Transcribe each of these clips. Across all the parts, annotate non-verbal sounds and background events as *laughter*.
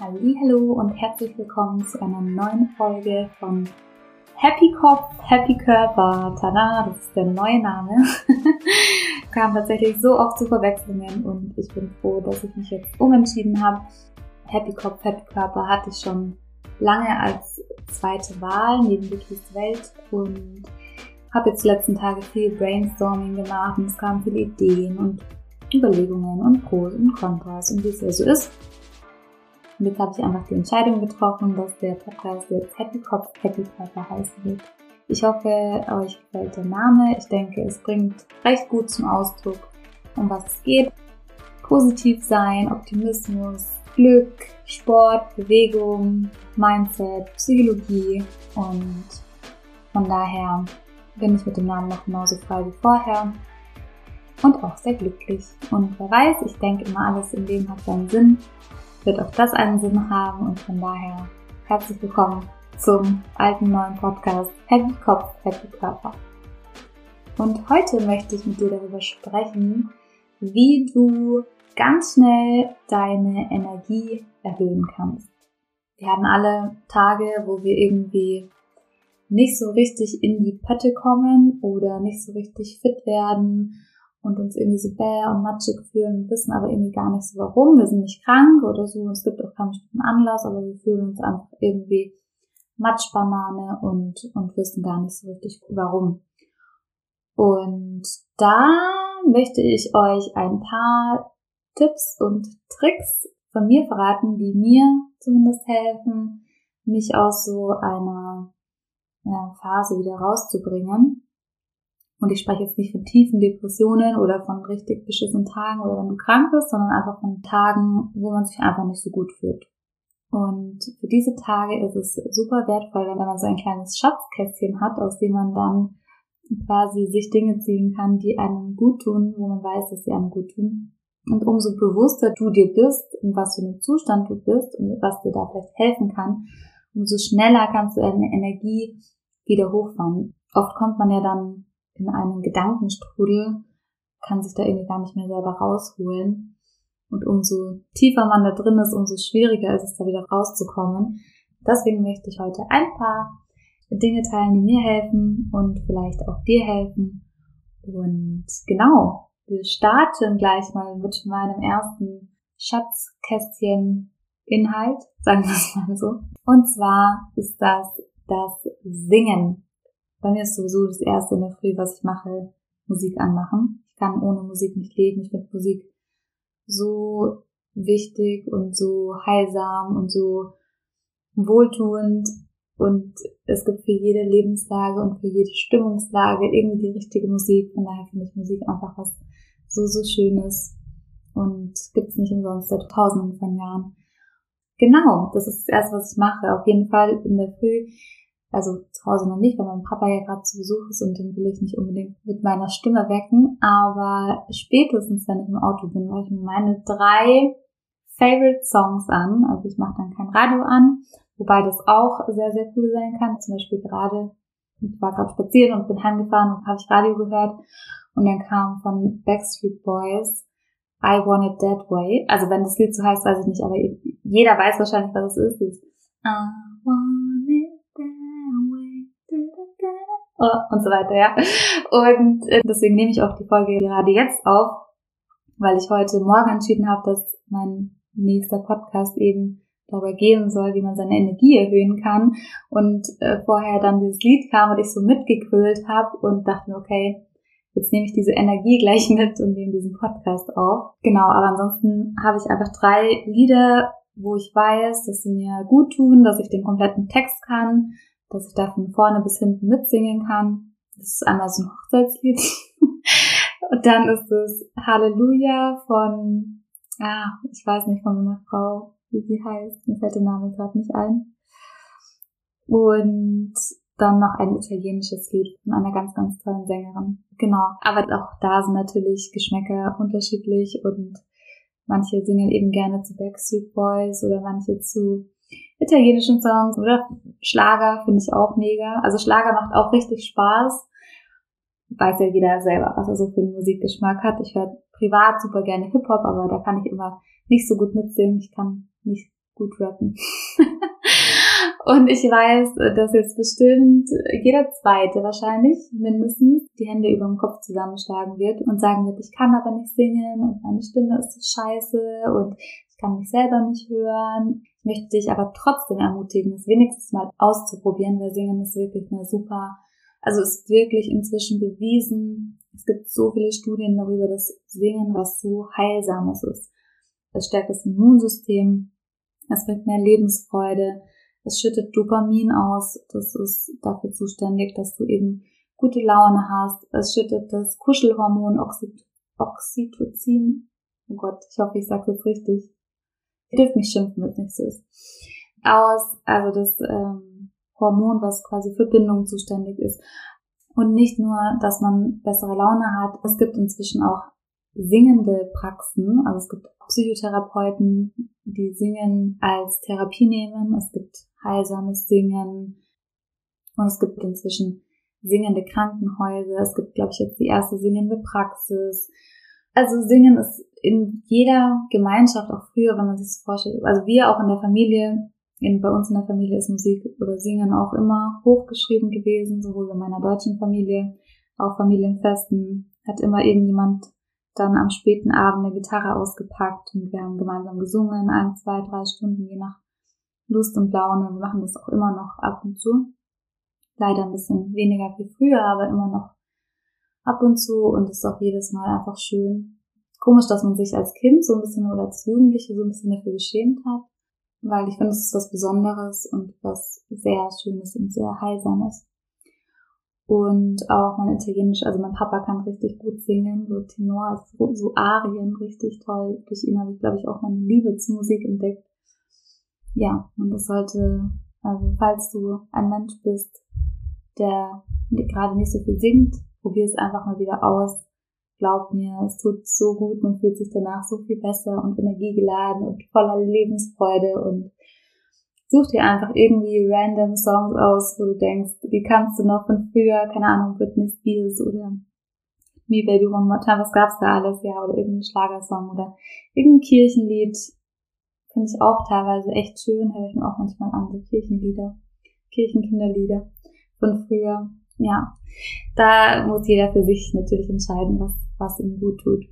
Hallo und herzlich willkommen zu einer neuen Folge von Happy Kopf, Happy Körper. Tada, das ist der neue Name. *laughs* Kam tatsächlich so oft zu Verwechslungen und ich bin froh, dass ich mich jetzt umentschieden habe. Happy Kopf, Happy Körper hatte ich schon lange als zweite Wahl neben Wikis Welt und habe jetzt die letzten Tage viel Brainstorming gemacht und es kamen viele Ideen und Überlegungen und Pros und Kontras und wie es ja so ist. Und jetzt habe ich einfach die Entscheidung getroffen, dass der Podcast jetzt Happy Kopf, Happy Körper heißen wird. Ich hoffe, euch gefällt der Name. Ich denke, es bringt recht gut zum Ausdruck, um was es geht. Positiv sein, Optimismus, Glück, Sport, Bewegung, Mindset, Psychologie und von daher bin ich mit dem Namen noch genauso frei wie vorher und auch sehr glücklich. Und wer weiß, ich denke immer, alles im Leben hat seinen Sinn, wird auch das einen Sinn haben und von daher herzlich willkommen zum alten neuen Podcast Happy Kopf, Happy Körper. Und heute möchte ich mit dir darüber sprechen, wie du ganz schnell deine Energie erhöhen kannst. Wir haben alle Tage, wo wir irgendwie nicht so richtig in die Pötte kommen oder nicht so richtig fit werden und uns irgendwie so bäh und matschig fühlen, wissen aber irgendwie gar nicht so warum. Wir sind nicht krank oder so, es gibt auch keinen bestimmten Anlass, aber wir fühlen uns einfach irgendwie Matschbanane und, und wissen gar nicht so richtig warum. Und da möchte ich euch ein paar Tipps und Tricks von mir verraten, die mir zumindest helfen, mich aus so einer ja, Phase wieder rauszubringen. Und ich spreche jetzt nicht von tiefen Depressionen oder von richtig beschissenen Tagen oder wenn du krank bist, sondern einfach von Tagen, wo man sich einfach nicht so gut fühlt. Und für diese Tage ist es super wertvoll, wenn man so ein kleines Schatzkästchen hat, aus dem man dann quasi sich Dinge ziehen kann, die einem gut tun, wo man weiß, dass sie einem gut tun. Und umso bewusster du dir bist, in was für einem Zustand du bist und was dir da vielleicht helfen kann, umso schneller kannst du deine Energie wieder hochfahren. Oft kommt man ja dann in einen Gedankenstrudel, kann sich da irgendwie gar nicht mehr selber rausholen. Und umso tiefer man da drin ist, umso schwieriger ist es da wieder rauszukommen. Deswegen möchte ich heute ein paar Dinge teilen, die mir helfen und vielleicht auch dir helfen. Und genau, wir starten gleich mal mit meinem ersten Schatzkästchen Inhalt, sagen wir es mal so. Und zwar ist das das Singen. Bei mir ist sowieso das erste in der Früh, was ich mache, Musik anmachen. Ich kann ohne Musik nicht leben. Ich finde Musik so wichtig und so heilsam und so wohltuend. Und es gibt für jede Lebenslage und für jede Stimmungslage irgendwie die richtige Musik. Von daher finde ich Musik einfach was so, so Schönes und gibt's nicht umsonst seit tausenden von Jahren. Genau, das ist das erste, was ich mache. Auf jeden Fall in der Früh also zu Hause noch nicht, weil mein Papa ja gerade zu Besuch ist und den will ich nicht unbedingt mit meiner Stimme wecken. Aber spätestens, wenn ich im Auto bin, mache ich mir meine drei Favorite Songs an. Also ich mache dann kein Radio an, wobei das auch sehr, sehr cool sein kann. Zum Beispiel gerade, ich war gerade spazieren und bin heimgefahren und habe ich Radio gehört. Und dann kam von Backstreet Boys I Want It That Way. Also wenn das Lied so heißt, weiß ich nicht, aber jeder weiß wahrscheinlich, was es ist. I und so weiter, ja. Und äh, deswegen nehme ich auch die Folge gerade jetzt auf, weil ich heute Morgen entschieden habe, dass mein nächster Podcast eben darüber gehen soll, wie man seine Energie erhöhen kann. Und äh, vorher dann dieses Lied kam und ich so mitgegrölt habe und dachte mir, okay, jetzt nehme ich diese Energie *laughs* gleich mit und nehme diesen Podcast auf. Genau, aber ansonsten habe ich einfach drei Lieder, wo ich weiß, dass sie mir gut tun, dass ich den kompletten Text kann, dass ich da von vorne bis hinten mitsingen kann. Das ist einmal so ein Hochzeitslied. *laughs* Und dann ist es Halleluja von, ah, ich weiß nicht von meiner Frau, wie sie heißt. Mir fällt der Name gerade nicht ein. Und dann noch ein italienisches Lied von einer ganz, ganz tollen Sängerin. Genau. Aber auch da sind natürlich Geschmäcker unterschiedlich und manche singen eben gerne zu Backstreet Boys oder manche zu italienischen Songs oder Schlager finde ich auch mega. Also Schlager macht auch richtig Spaß. Weiß ja jeder selber, was er so für einen Musikgeschmack hat. Ich höre privat super gerne Hip-Hop, aber da kann ich immer nicht so gut mitsingen. Ich kann nicht gut rappen. *laughs* und ich weiß, dass jetzt bestimmt jeder Zweite wahrscheinlich mindestens die Hände über dem Kopf zusammenschlagen wird und sagen wird, ich kann aber nicht singen und meine Stimme ist so scheiße und kann mich selber nicht hören. Ich möchte dich aber trotzdem ermutigen, es wenigstens mal auszuprobieren, weil Singen ist wirklich eine super, also ist wirklich inzwischen bewiesen. Es gibt so viele Studien darüber, dass Singen was so Heilsames ist. Es stärkt das Immunsystem, es bringt mehr Lebensfreude, es schüttet Dopamin aus, das ist dafür zuständig, dass du eben gute Laune hast. Es schüttet das Kuschelhormon Oxytocin. Oh Gott, ich hoffe, ich sage jetzt richtig. Ihr dürft mich schimpfen, wenn es nicht so ist. Aus, also das ähm, Hormon, was quasi für Bindung zuständig ist. Und nicht nur, dass man bessere Laune hat, es gibt inzwischen auch singende Praxen. Also es gibt Psychotherapeuten, die Singen als Therapie nehmen. Es gibt heilsames Singen. Und es gibt inzwischen singende Krankenhäuser. Es gibt, glaube ich, jetzt die erste singende Praxis. Also Singen ist in jeder Gemeinschaft, auch früher, wenn man sich das vorstellt, also wir auch in der Familie, in, bei uns in der Familie ist Musik oder Singen auch immer hochgeschrieben gewesen, sowohl in meiner deutschen Familie, auch Familienfesten, hat immer irgendjemand dann am späten Abend eine Gitarre ausgepackt und wir haben gemeinsam gesungen, ein, zwei, drei Stunden, je nach Lust und Laune. Wir machen das auch immer noch ab und zu. Leider ein bisschen weniger wie früher, aber immer noch ab und zu und ist auch jedes Mal einfach schön. Komisch, dass man sich als Kind so ein bisschen oder als Jugendliche so ein bisschen dafür geschämt hat, weil ich finde, es ist was Besonderes und was sehr Schönes und sehr Heilsames. Und auch mein Italienisch, also mein Papa kann richtig gut singen, so Tenor, so, so Arien, richtig toll. Durch ihn habe ich, glaube ich, auch meine Liebe zur Musik entdeckt. Ja, und das sollte, also falls du ein Mensch bist, der gerade nicht so viel singt, probier es einfach mal wieder aus. Glaub mir, es tut so gut, man fühlt sich danach so viel besser und energiegeladen und voller Lebensfreude und such dir einfach irgendwie random Songs aus, wo du denkst, die kannst du noch von früher, keine Ahnung, Britney Spears oder Me Baby One More Time, was gab's da alles, ja, oder irgendein Schlagersong oder irgendein Kirchenlied, finde ich auch teilweise echt schön, höre ich mir auch manchmal an, so Kirchenlieder, Kirchenkinderlieder von früher, ja. Da muss jeder für sich natürlich entscheiden, was, was ihm gut tut.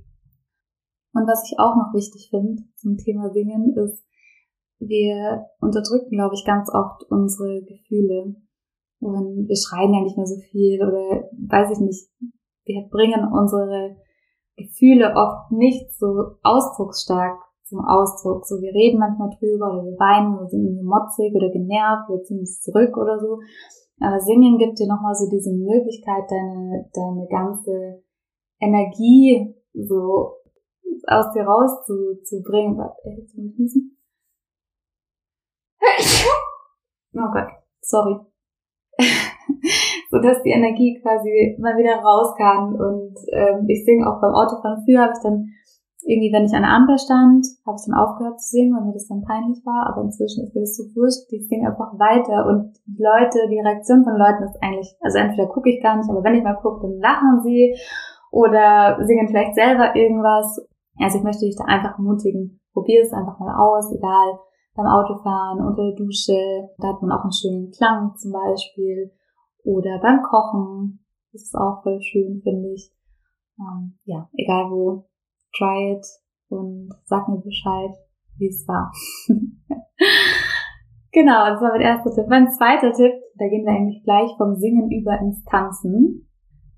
Und was ich auch noch wichtig finde zum Thema Singen ist, wir unterdrücken, glaube ich, ganz oft unsere Gefühle. Und wir schreien ja nicht mehr so viel oder weiß ich nicht. Wir bringen unsere Gefühle oft nicht so ausdrucksstark zum Ausdruck. So, wir reden manchmal drüber oder wir weinen oder sind irgendwie motzig oder genervt oder ziehen uns zurück oder so. Aber Singen gibt dir nochmal so diese Möglichkeit, deine, deine ganze Energie so aus dir raus zu, jetzt muss *laughs* Oh Gott, sorry. *laughs* so dass die Energie quasi mal wieder raus kann. Und ähm, ich singe auch beim Autofahren. Früher habe ich dann irgendwie, wenn ich an der Ampel stand, habe ich dann aufgehört zu singen, weil mir das dann peinlich war. Aber inzwischen ist mir das so wurscht. Ich singe einfach weiter. Und die Leute, die Reaktion von Leuten ist eigentlich, also entweder gucke ich gar nicht, aber wenn ich mal gucke, dann lachen sie oder singen vielleicht selber irgendwas. Also ich möchte dich da einfach ermutigen. Probier es einfach mal aus, egal beim Autofahren, unter der Dusche. Da hat man auch einen schönen Klang zum Beispiel. Oder beim Kochen. Das ist auch voll schön, finde ich. Ähm, ja, egal wo. Try it und sag mir Bescheid, wie es war. *laughs* genau, das war mein erster Tipp. Mein zweiter Tipp, da gehen wir eigentlich gleich vom Singen über ins Tanzen.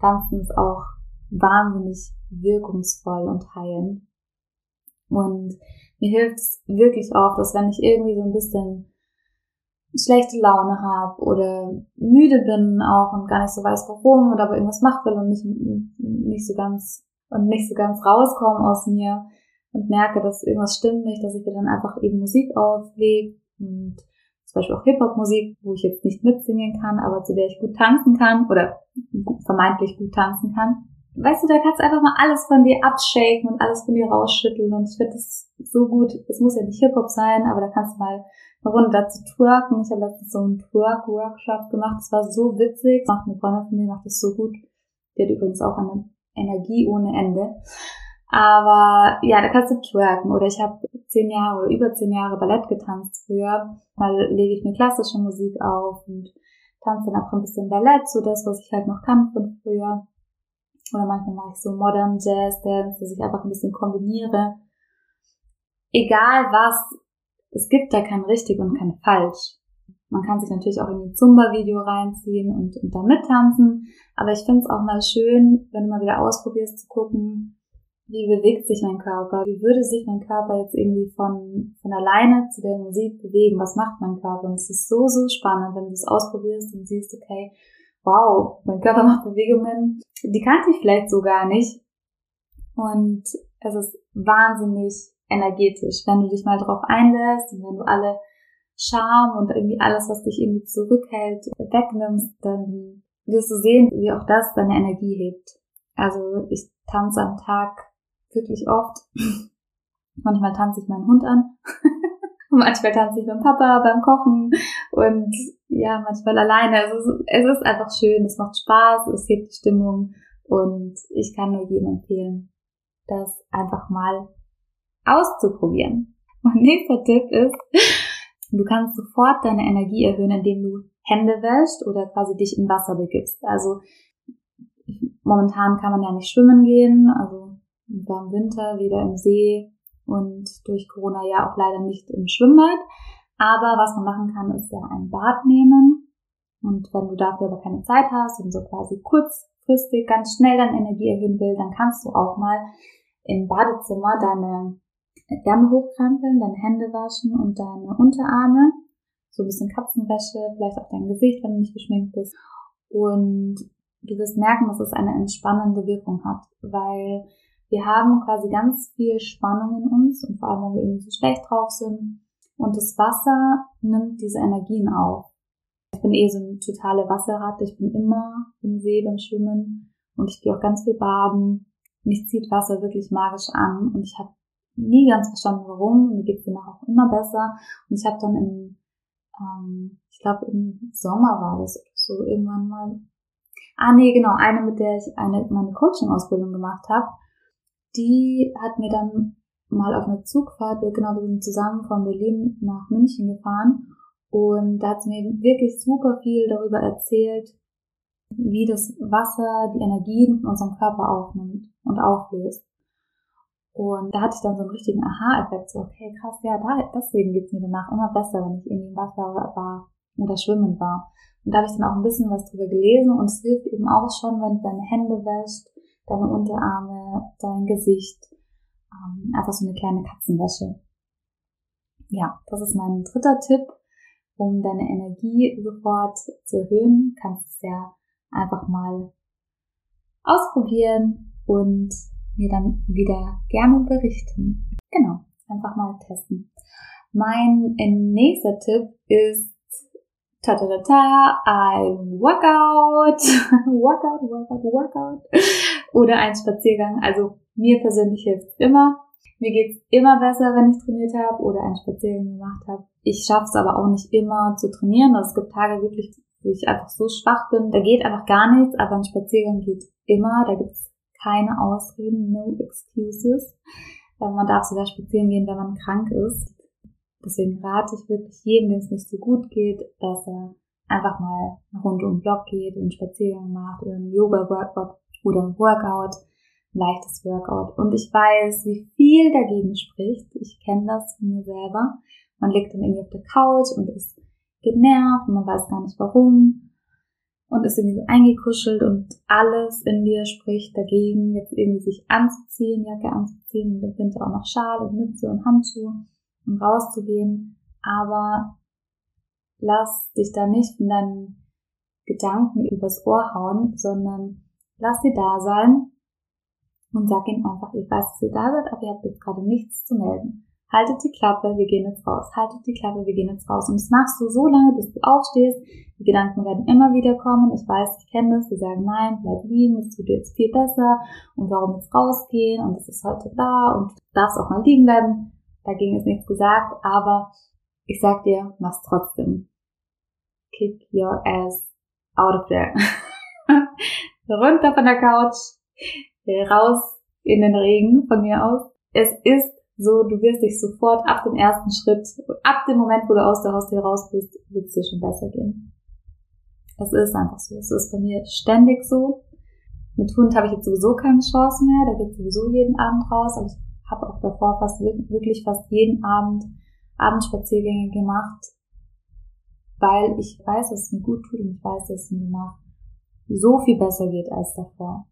Tanzen ist auch wahnsinnig wirkungsvoll und heilend. Und mir hilft es wirklich oft, dass wenn ich irgendwie so ein bisschen schlechte Laune habe oder müde bin auch und gar nicht so weiß warum oder aber irgendwas machen will und nicht, nicht so ganz und nicht so ganz rauskomme aus mir und merke, dass irgendwas stimmt nicht, dass ich mir dann einfach eben Musik auflege und zum Beispiel auch Hip-Hop-Musik, wo ich jetzt nicht mitsingen kann, aber zu der ich gut tanzen kann oder vermeintlich gut tanzen kann weißt du, da kannst du einfach mal alles von dir abshaken und alles von dir rausschütteln. Und ich finde das so gut. Es muss ja nicht Hip-Hop sein, aber da kannst du mal eine Runde dazu twerken. Ich habe letztens so einen Twerk-Workshop gemacht. Das war so witzig. Macht eine Freundin von mir, macht das so gut. Die hat übrigens auch eine Energie ohne Ende. Aber ja, da kannst du twerken. Oder ich habe zehn Jahre oder über zehn Jahre Ballett getanzt früher. Mal lege ich mir klassische Musik auf und tanze dann auch ein bisschen Ballett, so das, was ich halt noch kann von früher. Oder manchmal mache ich so Modern Jazz Dance, dass ich einfach ein bisschen kombiniere. Egal was, es gibt da kein richtig und kein falsch. Man kann sich natürlich auch in ein Zumba-Video reinziehen und, und da mittanzen. Aber ich finde es auch mal schön, wenn du mal wieder ausprobierst zu gucken, wie bewegt sich mein Körper? Wie würde sich mein Körper jetzt irgendwie von, von alleine zu der Musik bewegen? Was macht mein Körper? Und es ist so, so spannend, wenn du es ausprobierst und siehst, okay, wow, mein Körper macht Bewegungen, die kannte ich vielleicht so gar nicht. Und es ist wahnsinnig energetisch, wenn du dich mal drauf einlässt und wenn du alle Scham und irgendwie alles, was dich irgendwie zurückhält, wegnimmst, dann wirst du sehen, wie auch das deine Energie hebt. Also ich tanze am Tag wirklich oft. *laughs* Manchmal tanze ich meinen Hund an. *laughs* manchmal tanze ich mit dem Papa beim Kochen und ja, manchmal alleine. Also es ist einfach schön, es macht Spaß, es hebt die Stimmung und ich kann nur jedem empfehlen, das einfach mal auszuprobieren. Mein nächster Tipp ist, du kannst sofort deine Energie erhöhen, indem du Hände wäschst oder quasi dich in Wasser begibst. Also momentan kann man ja nicht schwimmen gehen, also war im Winter weder im See und durch Corona ja auch leider nicht im Schwimmbad. Aber was man machen kann, ist ja ein Bad nehmen. Und wenn du dafür aber keine Zeit hast und so quasi kurzfristig ganz schnell deine Energie erhöhen will, dann kannst du auch mal im Badezimmer deine Ärmel hochkrempeln, deine Hände waschen und deine Unterarme. So ein bisschen Katzenwäsche, vielleicht auch dein Gesicht, wenn du nicht geschminkt bist. Und du wirst merken, dass es eine entspannende Wirkung hat, weil wir haben quasi ganz viel Spannung in uns und vor allem, wenn wir irgendwie so schlecht drauf sind. Und das Wasser nimmt diese Energien auf. Ich bin eh so eine totale Wasserratte. Ich bin immer im See beim Schwimmen und ich gehe auch ganz viel baden. Mich zieht Wasser wirklich magisch an und ich habe nie ganz verstanden, warum. Mir geht es danach auch immer besser. Und ich habe dann im, ähm, ich glaube im Sommer war das so irgendwann mal. Ah nee, genau, eine, mit der ich eine meine Coaching-Ausbildung gemacht habe die hat mir dann mal auf einer Zugfahrt, genau, wir sind zusammen von Berlin nach München gefahren und da hat sie mir wirklich super viel darüber erzählt, wie das Wasser die Energien von unserem Körper aufnimmt und auflöst. Und da hatte ich dann so einen richtigen Aha-Effekt, so, okay, krass, ja, da, deswegen geht's mir danach immer besser, wenn ich irgendwie im Wasser war oder schwimmen war. Und da habe ich dann auch ein bisschen was drüber gelesen und es hilft eben auch schon, wenn du deine Hände wäschst, deine Unterarme, dein Gesicht. Ähm, einfach so eine kleine Katzenwäsche. Ja, das ist mein dritter Tipp, um deine Energie sofort zu erhöhen. Kannst es ja einfach mal ausprobieren und mir dann wieder gerne berichten. Genau, einfach mal testen. Mein nächster Tipp ist ta ta ta ta, ein Workout, *laughs* Workout, Workout, Workout oder ein Spaziergang. Also mir persönlich hilft immer. Mir geht's immer besser, wenn ich trainiert habe oder einen Spaziergang gemacht habe. Ich schaffe es aber auch nicht immer zu trainieren. Also es gibt Tage wirklich, wo ich einfach so schwach bin. Da geht einfach gar nichts, aber ein Spaziergang geht immer. Da gibt's keine Ausreden, no excuses. Man darf sogar spazieren gehen, wenn man krank ist. Deswegen rate ich wirklich jedem, dem es nicht so gut geht, dass er einfach mal Runde um den Block geht, einen Spaziergang macht oder ein Yoga-Workout oder ein Workout, ein leichtes Workout. Und ich weiß, wie viel dagegen spricht. Ich kenne das von mir selber. Man liegt dann irgendwie auf der Couch und ist genervt und man weiß gar nicht warum und ist irgendwie so eingekuschelt und alles in dir spricht dagegen, jetzt irgendwie sich anzuziehen, Jacke anzuziehen und im Winter auch noch Schal und Mütze und Handschuhe und rauszugehen, aber lass dich da nicht von deinen Gedanken übers Ohr hauen, sondern lass sie da sein und sag ihnen einfach, ich weiß, dass ihr da seid, aber ihr habt jetzt gerade nichts zu melden. Haltet die Klappe, wir gehen jetzt raus. Haltet die Klappe, wir gehen jetzt raus. Und das machst du so lange, bis du aufstehst. Die Gedanken werden immer wieder kommen. Ich weiß, ich kenne das. Die sagen, nein, bleib liegen, es tut dir jetzt viel besser. Und warum jetzt rausgehen? Und es ist heute da und du darfst auch mal liegen bleiben. Dagegen ist nichts gesagt, aber ich sag dir, mach's trotzdem. Kick your ass out of there. *laughs* Runter von der Couch, raus in den Regen von mir aus. Es ist so, du wirst dich sofort ab dem ersten Schritt, ab dem Moment, wo du aus der Haustür raus bist, wird es dir schon besser gehen. Es ist einfach so. Es ist bei mir ständig so. Mit Hund habe ich jetzt sowieso keine Chance mehr. Da geht sowieso jeden Abend raus. Aber ich habe auch davor fast wirklich fast jeden Abend Abendspaziergänge gemacht, weil ich weiß, dass es mir gut tut und ich weiß, dass es mir danach so viel besser geht als davor.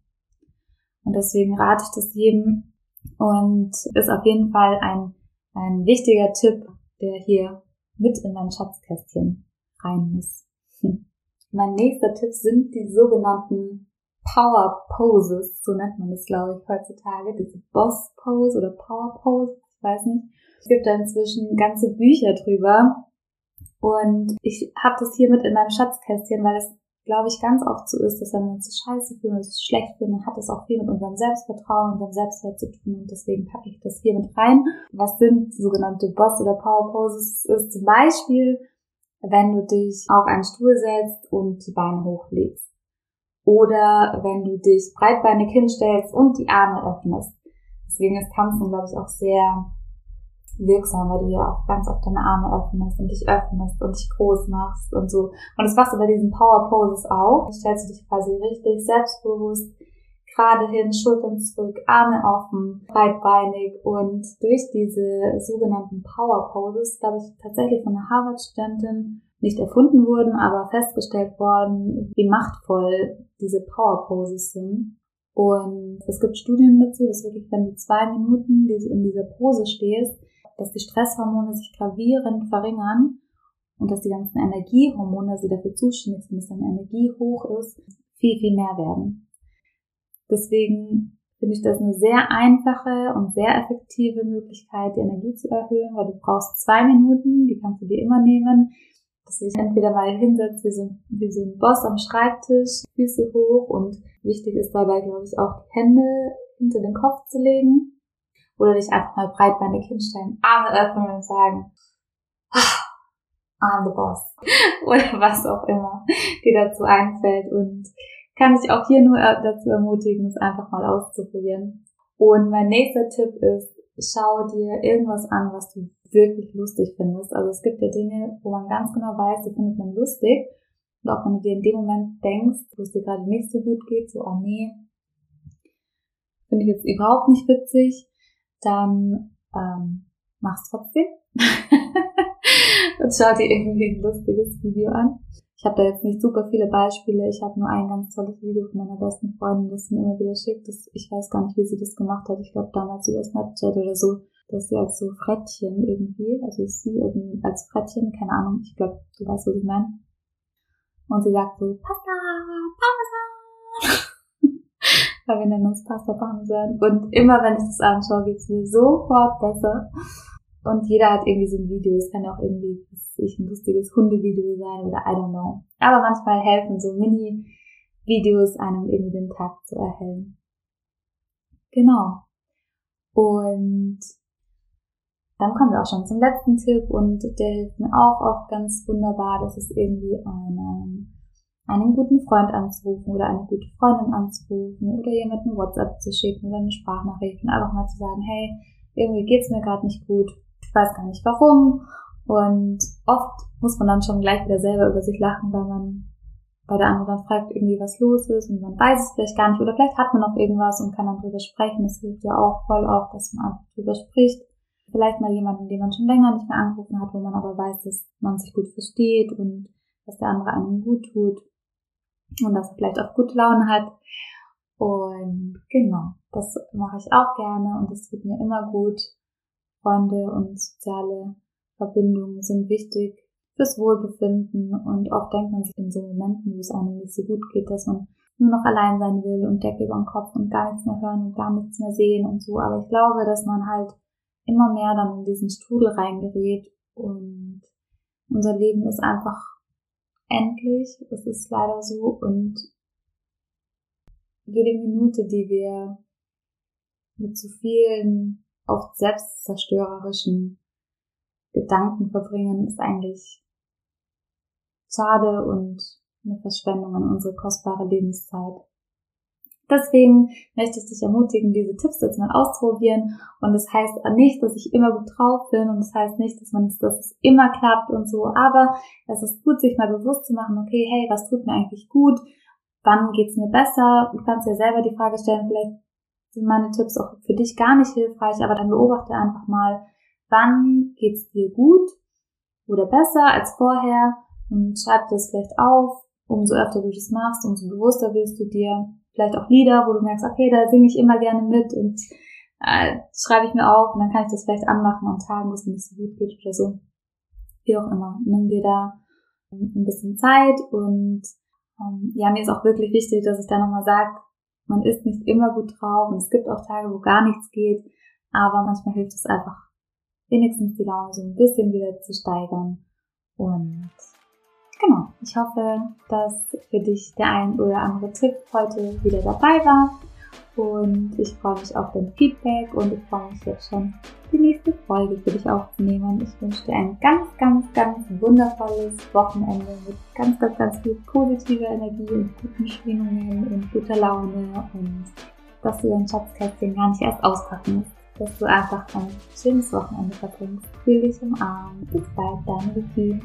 Und deswegen rate ich das jedem und ist auf jeden Fall ein, ein wichtiger Tipp, der hier mit in mein Schatzkästchen rein muss. Hm. Mein nächster Tipp sind die sogenannten Power Poses, so nennt man das, glaube ich, heutzutage, diese Boss Pose oder Power Pose, ich weiß nicht. Es gibt da inzwischen ganze Bücher drüber und ich habe das hier mit in meinem Schatzkästchen, weil es, glaube ich, ganz oft so ist, dass wenn wir uns so scheiße fühlen oder so schlecht fühlen, dann hat das auch viel mit unserem Selbstvertrauen, unserem Selbstwert zu tun und deswegen packe ich das hier mit rein. Was sind sogenannte Boss- oder Power Poses? Ist zum Beispiel, wenn du dich auf einen Stuhl setzt und die Beine hochlegst. Oder wenn du dich breitbeinig hinstellst und die Arme öffnest. Deswegen ist Tanzen, glaube ich, auch sehr wirksam, weil du ja auch ganz oft deine Arme öffnest und dich öffnest und dich groß machst und so. Und das machst du bei diesen Power Poses auch. Dann stellst du dich quasi richtig selbstbewusst gerade hin, Schultern zurück, Arme offen, breitbeinig und durch diese sogenannten Power Poses, glaube ich, tatsächlich von einer Harvard-Studentin nicht erfunden wurden, aber festgestellt worden, wie machtvoll diese Power Poses sind. Und es gibt Studien dazu, dass wirklich, wenn du zwei Minuten in dieser Pose stehst, dass die Stresshormone sich gravierend verringern und dass die ganzen Energiehormone, also dafür zuständig sind, dass deine Energie hoch ist, viel, viel mehr werden. Deswegen finde ich das eine sehr einfache und sehr effektive Möglichkeit, die Energie zu erhöhen, weil du brauchst zwei Minuten, die kannst du dir immer nehmen, dass du dich entweder mal hinsetzt wie so, wie so ein Boss am Schreibtisch, Füße hoch und wichtig ist dabei, glaube ich, auch die Hände hinter den Kopf zu legen oder dich einfach mal breitbeinig hinstellen, Arme öffnen und sagen, ah, I'm the boss. *laughs* oder was auch immer dir dazu einfällt und kann ich auch hier nur dazu ermutigen, es einfach mal auszuprobieren. Und mein nächster Tipp ist, schau dir irgendwas an, was du wirklich lustig findest. Also es gibt ja Dinge, wo man ganz genau weiß, die findet man lustig. Und auch wenn du dir in dem Moment denkst, wo es dir gerade nicht so gut geht, so, oh nee, finde ich jetzt überhaupt nicht witzig, dann ähm, mach's trotzdem. *laughs* und schau dir irgendwie ein lustiges Video an. Ich habe da jetzt nicht super viele Beispiele. Ich habe nur ein ganz tolles Video von meiner besten Freundin, das mir immer wieder schickt. Das, ich weiß gar nicht, wie sie das gemacht hat. Ich glaube damals über Snapchat oder so, dass sie als so Frettchen irgendwie, also sie als Frettchen, keine Ahnung, ich glaube, du weißt, was ich meine. Und sie sagt so, Pasta, Parmesan. Weil wir nennen uns Pasta Parmesan. Und immer wenn ich das anschaue, geht's mir sofort besser. Und jeder hat irgendwie so ein Video. Es kann auch irgendwie ich, ein lustiges Hundevideo sein oder I don't know. Aber manchmal helfen so Mini-Videos einem irgendwie den Tag zu erhellen. Genau. Und dann kommen wir auch schon zum letzten Tipp und der hilft mir auch oft ganz wunderbar. Das ist irgendwie eine einen guten Freund anzurufen oder eine gute Freundin anzurufen oder jemanden WhatsApp zu schicken oder eine Sprachnachricht und einfach mal zu sagen, hey, irgendwie geht's mir gerade nicht gut, ich weiß gar nicht warum. Und oft muss man dann schon gleich wieder selber über sich lachen, weil man bei der anderen fragt irgendwie, was los ist und man weiß es vielleicht gar nicht oder vielleicht hat man noch irgendwas und kann dann drüber sprechen. Das hilft ja auch voll oft, dass man einfach drüber spricht. Vielleicht mal jemanden, den man schon länger nicht mehr angerufen hat, wo man aber weiß, dass man sich gut versteht und dass der andere einem gut tut und dass er vielleicht auch gute Laune hat. Und genau, das mache ich auch gerne und das tut mir immer gut. Freunde und soziale Verbindungen sind wichtig fürs Wohlbefinden und oft denkt man sich in so Momenten, wo es einem nicht so gut geht, dass man nur noch allein sein will und Decke über den Kopf und gar nichts mehr hören und gar nichts mehr sehen und so. Aber ich glaube, dass man halt immer mehr dann in diesen Strudel reingerät und unser Leben ist einfach endlich. Es ist leider so und jede Minute, die wir mit zu vielen oft selbstzerstörerischen Gedanken verbringen, ist eigentlich schade und eine Verschwendung an unsere kostbare Lebenszeit. Deswegen möchte ich dich ermutigen, diese Tipps jetzt mal auszuprobieren. Und das heißt nicht, dass ich immer gut drauf bin und das heißt nicht, dass man, dass es immer klappt und so. Aber es ist gut, sich mal bewusst zu machen, okay, hey, was tut mir eigentlich gut? Wann geht's mir besser? Du kannst dir selber die Frage stellen, vielleicht sind meine Tipps auch für dich gar nicht hilfreich, aber dann beobachte einfach mal, wann geht's dir gut oder besser als vorher und schreib das vielleicht auf. Umso öfter du das machst, umso bewusster wirst du dir vielleicht auch Lieder, wo du merkst, okay, da singe ich immer gerne mit und äh, schreibe ich mir auf und dann kann ich das vielleicht anmachen an Tagen, wo es mir nicht so gut geht oder so. Wie auch immer. Nimm dir da ein bisschen Zeit und ähm, ja, mir ist auch wirklich wichtig, dass ich da nochmal sage, man ist nicht immer gut drauf und es gibt auch Tage, wo gar nichts geht, aber manchmal hilft es einfach, wenigstens die Laune so ein bisschen wieder zu steigern und Genau, ich hoffe, dass für dich der ein oder andere Tipp heute wieder dabei war. Und ich freue mich auf dein Feedback und ich freue mich jetzt schon, die nächste Folge für dich aufzunehmen. Ich wünsche dir ein ganz, ganz, ganz wundervolles Wochenende mit ganz, ganz, ganz viel positiver Energie und guten Schwingungen und guter Laune und dass du dein Schatzkästchen gar nicht erst auspacken musst. Dass du einfach ein schönes Wochenende verbringst. Fühl dich umarmt. Bis bald, deine Vicky.